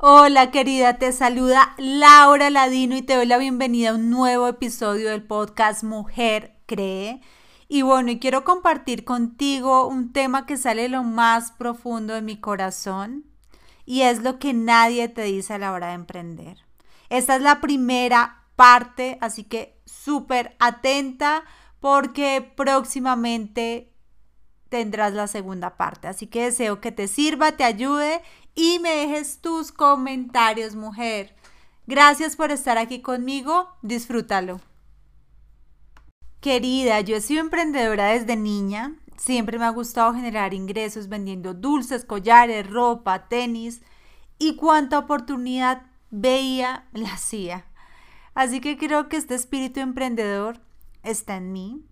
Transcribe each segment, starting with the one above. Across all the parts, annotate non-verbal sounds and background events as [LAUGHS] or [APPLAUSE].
Hola querida, te saluda Laura Ladino y te doy la bienvenida a un nuevo episodio del podcast Mujer Cree. Y bueno, y quiero compartir contigo un tema que sale lo más profundo de mi corazón y es lo que nadie te dice a la hora de emprender. Esta es la primera parte, así que súper atenta porque próximamente tendrás la segunda parte. Así que deseo que te sirva, te ayude y me dejes tus comentarios, mujer. Gracias por estar aquí conmigo, disfrútalo. Querida, yo he sido emprendedora desde niña. Siempre me ha gustado generar ingresos vendiendo dulces, collares, ropa, tenis y cuánta oportunidad veía, la hacía. Así que creo que este espíritu emprendedor está en mí.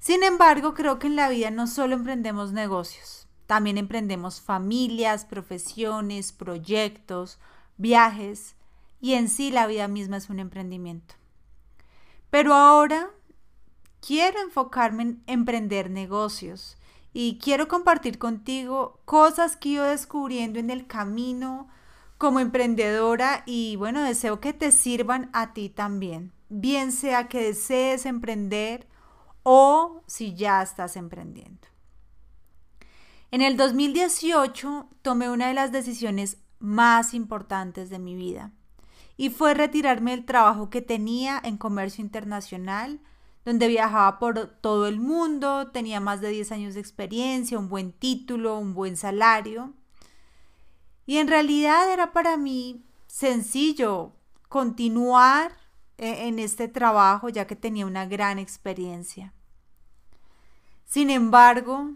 Sin embargo, creo que en la vida no solo emprendemos negocios, también emprendemos familias, profesiones, proyectos, viajes y en sí la vida misma es un emprendimiento. Pero ahora quiero enfocarme en emprender negocios y quiero compartir contigo cosas que yo descubriendo en el camino como emprendedora y bueno, deseo que te sirvan a ti también, bien sea que desees emprender o si ya estás emprendiendo. En el 2018 tomé una de las decisiones más importantes de mi vida y fue retirarme del trabajo que tenía en comercio internacional, donde viajaba por todo el mundo, tenía más de 10 años de experiencia, un buen título, un buen salario. Y en realidad era para mí sencillo continuar e-, en este trabajo ya que tenía una gran experiencia. Sin embargo,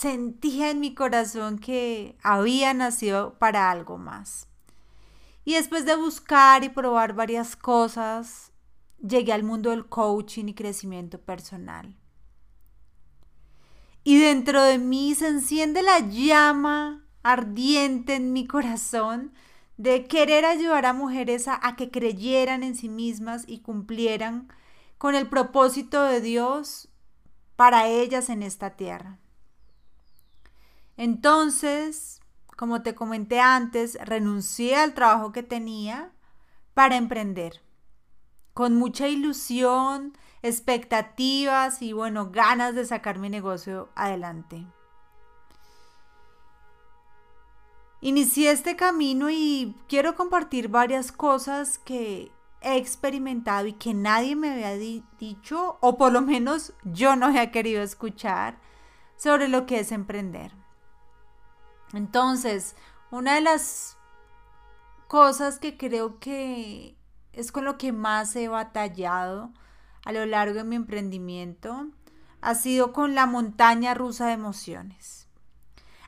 sentía en mi corazón que había nacido para algo más. Y después de buscar y probar varias cosas, llegué al mundo del coaching y crecimiento personal. Y dentro de mí se enciende la llama ardiente en mi corazón de querer ayudar a mujeres a, a, que creyeran en sí mismas y cumplieran con el propósito de Dios para ellas en esta tierra. Entonces, como te comenté antes, renuncié al trabajo que tenía para emprender, con mucha ilusión, expectativas y bueno, ganas de sacar mi negocio adelante. Inicié este camino y quiero compartir varias cosas que he experimentado y que nadie me había dicho, o por lo menos yo no había querido escuchar, sobre lo que es emprender. Entonces, una de las cosas que creo que es con lo que más he batallado a lo largo de mi emprendimiento ha sido con la montaña rusa de emociones.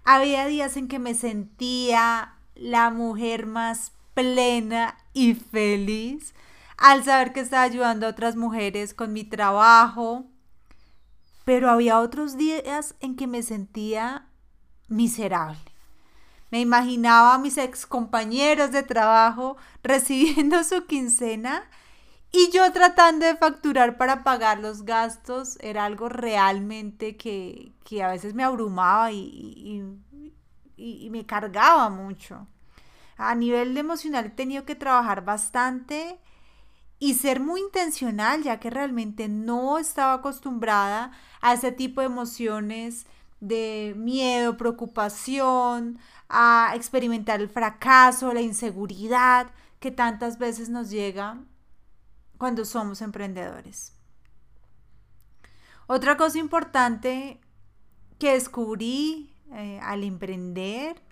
Había días en que me sentía la mujer más plena y feliz al saber que estaba ayudando a otras mujeres con mi trabajo, pero había otros días en que me sentía miserable. Me imaginaba a mis ex compañeros de trabajo [LAUGHS] recibiendo su quincena y yo tratando de facturar para pagar los gastos. Era algo realmente que, a veces me abrumaba y, y me cargaba mucho. A nivel emocional he tenido que trabajar bastante y ser muy intencional, ya que realmente no estaba acostumbrada a ese tipo de emociones de miedo, preocupación, a experimentar el fracaso, la inseguridad que tantas veces nos llega cuando somos emprendedores. Otra cosa importante que descubrí eh, al emprender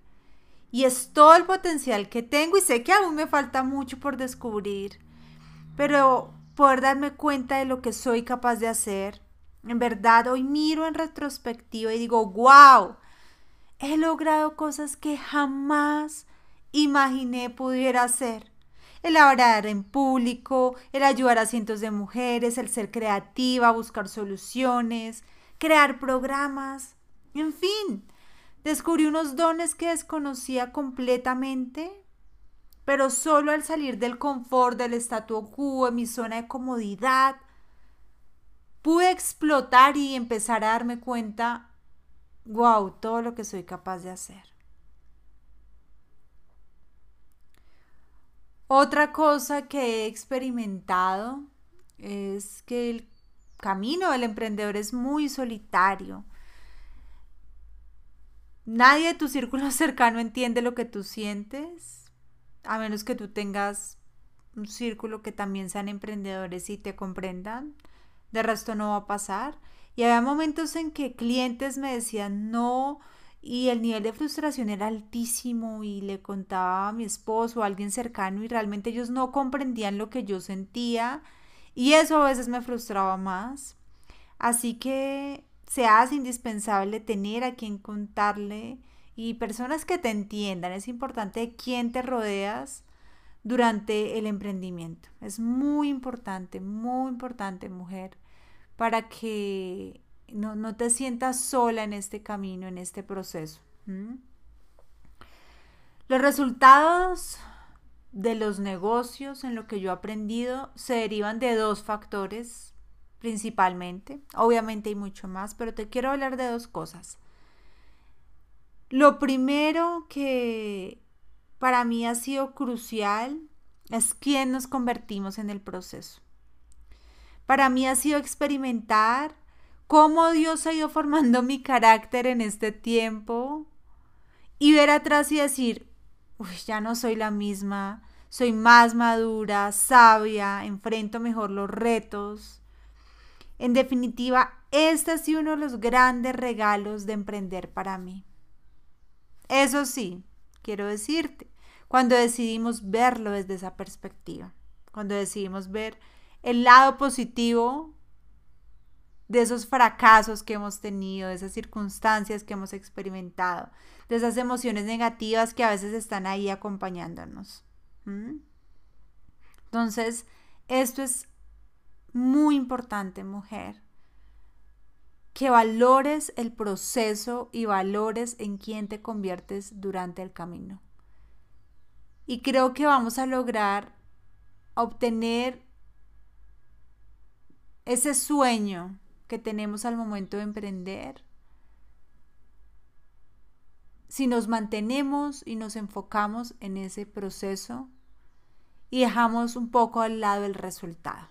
y es todo el potencial que tengo y sé que aún me falta mucho por descubrir, pero poder darme cuenta de lo que soy capaz de hacer en verdad, hoy miro en retrospectiva y digo, wow, he logrado cosas que jamás imaginé pudiera hacer. El hablar en público, el ayudar a cientos de mujeres, el ser creativa, buscar soluciones, crear programas, en fin, descubrí unos dones que desconocía completamente, pero solo al salir del confort, del statu quo, en mi zona de comodidad, pude explotar y empezar a darme cuenta, wow, todo lo que soy capaz de hacer. Otra cosa que he experimentado es que el camino del emprendedor es muy solitario. Nadie de tu círculo [LAUGHS] cercano entiende lo que tú sientes, a menos que tú tengas un círculo que también sean emprendedores y te comprendan. De resto no va a pasar. Y había momentos en que clientes me decían no y el nivel de frustración era altísimo y le contaba a mi esposo o a alguien cercano y realmente ellos no comprendían lo que yo sentía y eso a veces me frustraba más. Así que se hace indispensable tener a quien contarle y personas que te entiendan. Es importante quién te rodeas durante el emprendimiento. Es muy importante, muy importante, mujer, para que no, te sientas sola en este camino, en este proceso. Los resultados de los negocios en lo que yo he aprendido se derivan de dos factores principalmente. Obviamente hay mucho más, pero te quiero hablar de dos cosas. Lo primero que para mí ha sido crucial es quién nos convertimos en el proceso. Para mí ha sido experimentar cómo Dios ha ido formando [LAUGHS] mi carácter en este tiempo y ver atrás y decir, Uy, ya no soy la misma, soy más madura, sabia, enfrento mejor los retos. En definitiva, este ha sido uno de los grandes regalos de emprender para mí. Eso sí, quiero decirte, cuando decidimos verlo desde esa perspectiva, cuando decidimos ver el lado positivo de esos fracasos que hemos tenido, de esas circunstancias que hemos experimentado, de esas emociones negativas que a veces están ahí acompañándonos. Entonces, esto es muy importante, mujer, que valores el proceso y valores en quién te conviertes durante el camino. Y creo que vamos a lograr obtener ese sueño que tenemos al momento de emprender, si nos mantenemos y nos enfocamos en ese proceso y dejamos un poco al lado el resultado.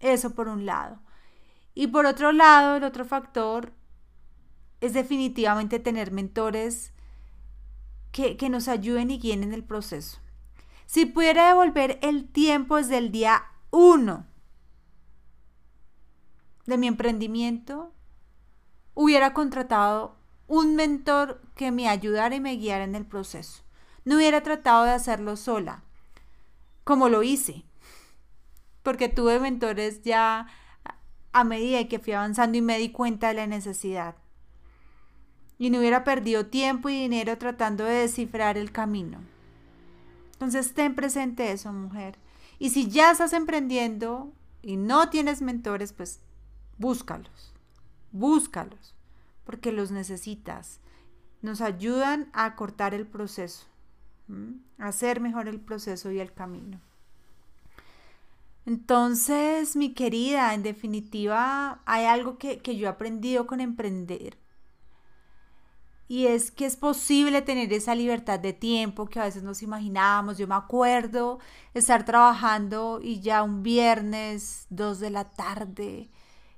Eso por un lado. Y por otro lado, el otro factor es definitivamente tener mentores que, que nos ayuden y guíen en el proceso. Si pudiera devolver el tiempo desde el día uno de mi emprendimiento, hubiera contratado un mentor que me ayudara y me guiara en el proceso. No hubiera tratado de hacerlo sola, como lo hice, porque tuve mentores ya a medida que fui avanzando y me di cuenta de la necesidad. Y no hubiera perdido tiempo y dinero tratando de descifrar el camino. Entonces ten presente eso, mujer. Y si ya estás emprendiendo y no tienes mentores, pues búscalos, búscalos, porque los necesitas. Nos ayudan a cortar el proceso, a hacer mejor el proceso y el camino. Entonces, mi querida, en definitiva, hay algo que, que yo he aprendido con emprender. Y es que es posible tener esa libertad de tiempo que a veces nos imaginábamos. Yo me acuerdo estar trabajando y ya un viernes, dos de la tarde,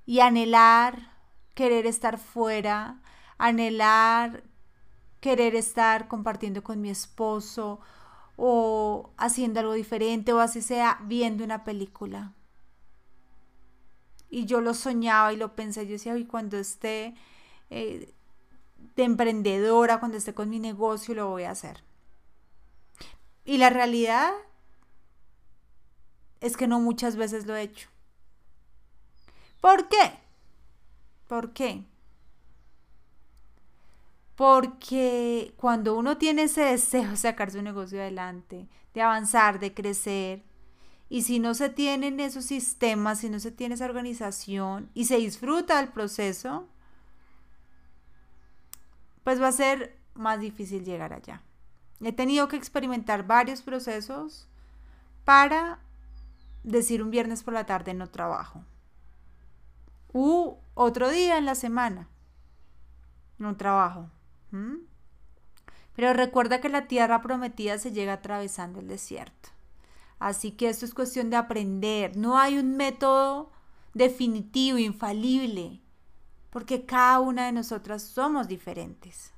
y anhelar querer estar fuera, anhelar querer estar compartiendo con mi esposo o haciendo algo diferente o así sea viendo una película. Y yo lo soñaba y lo pensé, yo decía, y cuando esté eh, de emprendedora, cuando esté con mi negocio, lo voy a hacer. Y la realidad es que no muchas veces lo he hecho. ¿Por qué? ¿Por qué? Porque cuando uno tiene ese deseo de sacar su negocio adelante, de avanzar, de crecer, y si no se tienen esos sistemas, si no se tiene esa organización y se disfruta del proceso, pues va a ser más difícil llegar allá. He tenido que experimentar varios procesos para decir un viernes por la tarde no trabajo u otro día en la semana. No trabajo. Pero recuerda que la tierra prometida se llega atravesando el desierto. Así que esto es cuestión de aprender. No hay un método definitivo, infalible, porque cada una de nosotras somos diferentes.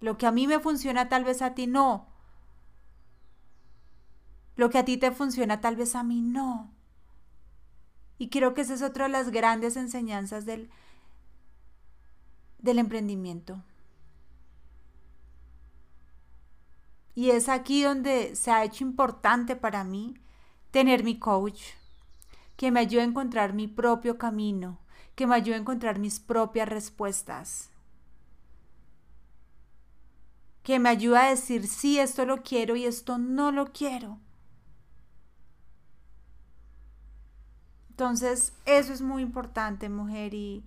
Lo que a mí me funciona tal vez a ti no. Lo que a ti te funciona tal vez a mí no. Y creo que esa es otra de las grandes enseñanzas del, del emprendimiento. Y es aquí donde se ha hecho importante para mí tener mi coach, que me ayude a encontrar mi propio camino, que me ayude a encontrar mis propias respuestas, que me ayude a decir, sí, esto lo quiero y esto no lo quiero. Entonces, eso es muy importante, mujer. Y,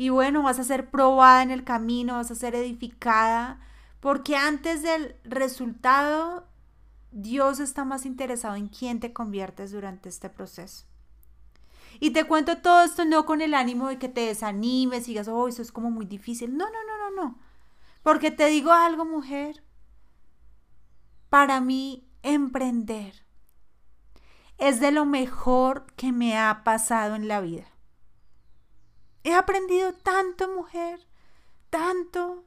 y bueno, vas a ser probada en el camino, vas a ser edificada porque antes del resultado, Dios está más interesado en quién te conviertes durante este proceso. Y te cuento todo esto no con el ánimo de que te desanimes y digas, oh, eso es como muy difícil. No, no, no, no, no. Porque te digo algo, mujer. Para mí, emprender es de lo mejor que me ha pasado en la vida. He aprendido tanto, mujer, tanto.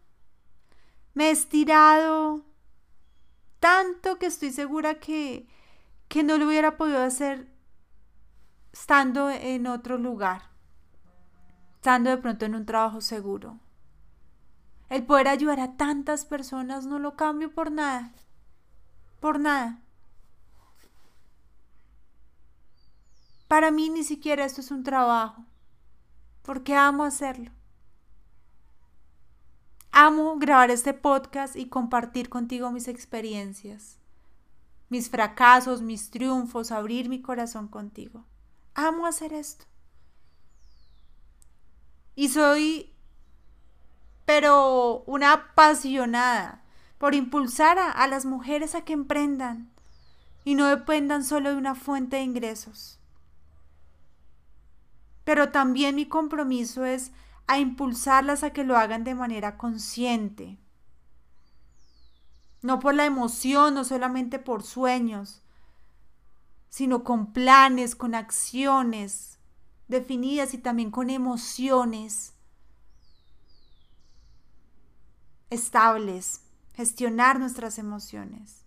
Me he estirado tanto que estoy segura que, que no lo hubiera podido hacer estando en otro lugar, estando de pronto en un trabajo seguro. El poder ayudar a tantas personas no lo cambio por nada, por nada. Para mí ni siquiera esto es un trabajo, porque amo hacerlo. Amo grabar este podcast y compartir contigo mis experiencias, mis fracasos, mis triunfos, abrir mi corazón contigo. Amo hacer esto. Y soy, pero una apasionada por impulsar a, las mujeres a que emprendan y no dependan solo de una fuente de ingresos. Pero también mi compromiso es a impulsarlas a que lo hagan de manera consciente. No por la emoción, no solamente por sueños, sino con planes, con acciones definidas y también con emociones estables, gestionar nuestras emociones.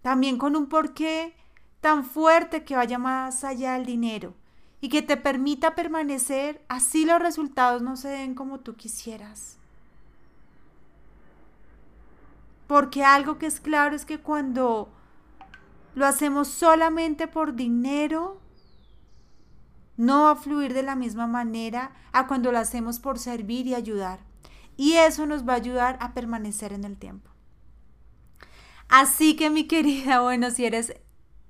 También con un porqué tan fuerte que vaya más allá del dinero y que te permita permanecer así los resultados no se den como tú quisieras. Porque algo que es claro es que cuando lo hacemos solamente por dinero, no va a fluir de la misma manera a cuando lo hacemos por servir y ayudar. Y eso nos va a ayudar a permanecer en el tiempo. Así que mi querida, [LAUGHS] bueno, si eres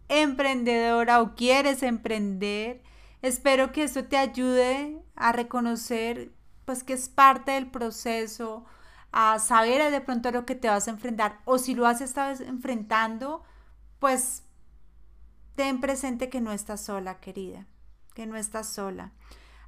emprendedora o quieres emprender, Espero que esto te ayude a reconocer pues que es parte del proceso, a saber de pronto lo que te vas a enfrentar o si lo has estado enfrentando, pues ten presente que no estás sola, querida, que no estás sola.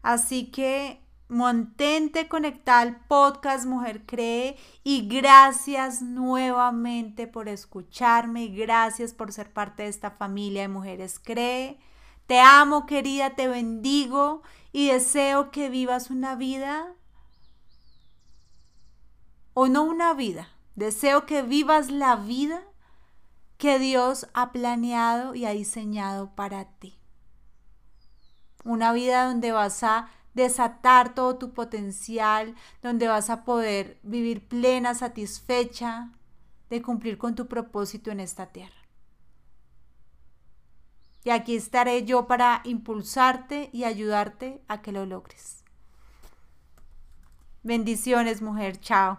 Así que mantente conectada al podcast Mujer Cree y gracias nuevamente por escucharme y gracias por ser parte de esta familia de Mujeres Cree. Te amo, querida, te bendigo y deseo que vivas una vida o no una vida. Deseo que vivas la vida que Dios ha planeado y ha diseñado para ti. Una vida donde vas a desatar todo tu potencial, donde vas a poder vivir plena, satisfecha de cumplir con tu propósito en esta tierra. Y aquí estaré yo para impulsarte y ayudarte a que lo logres. Bendiciones, mujer. Chao.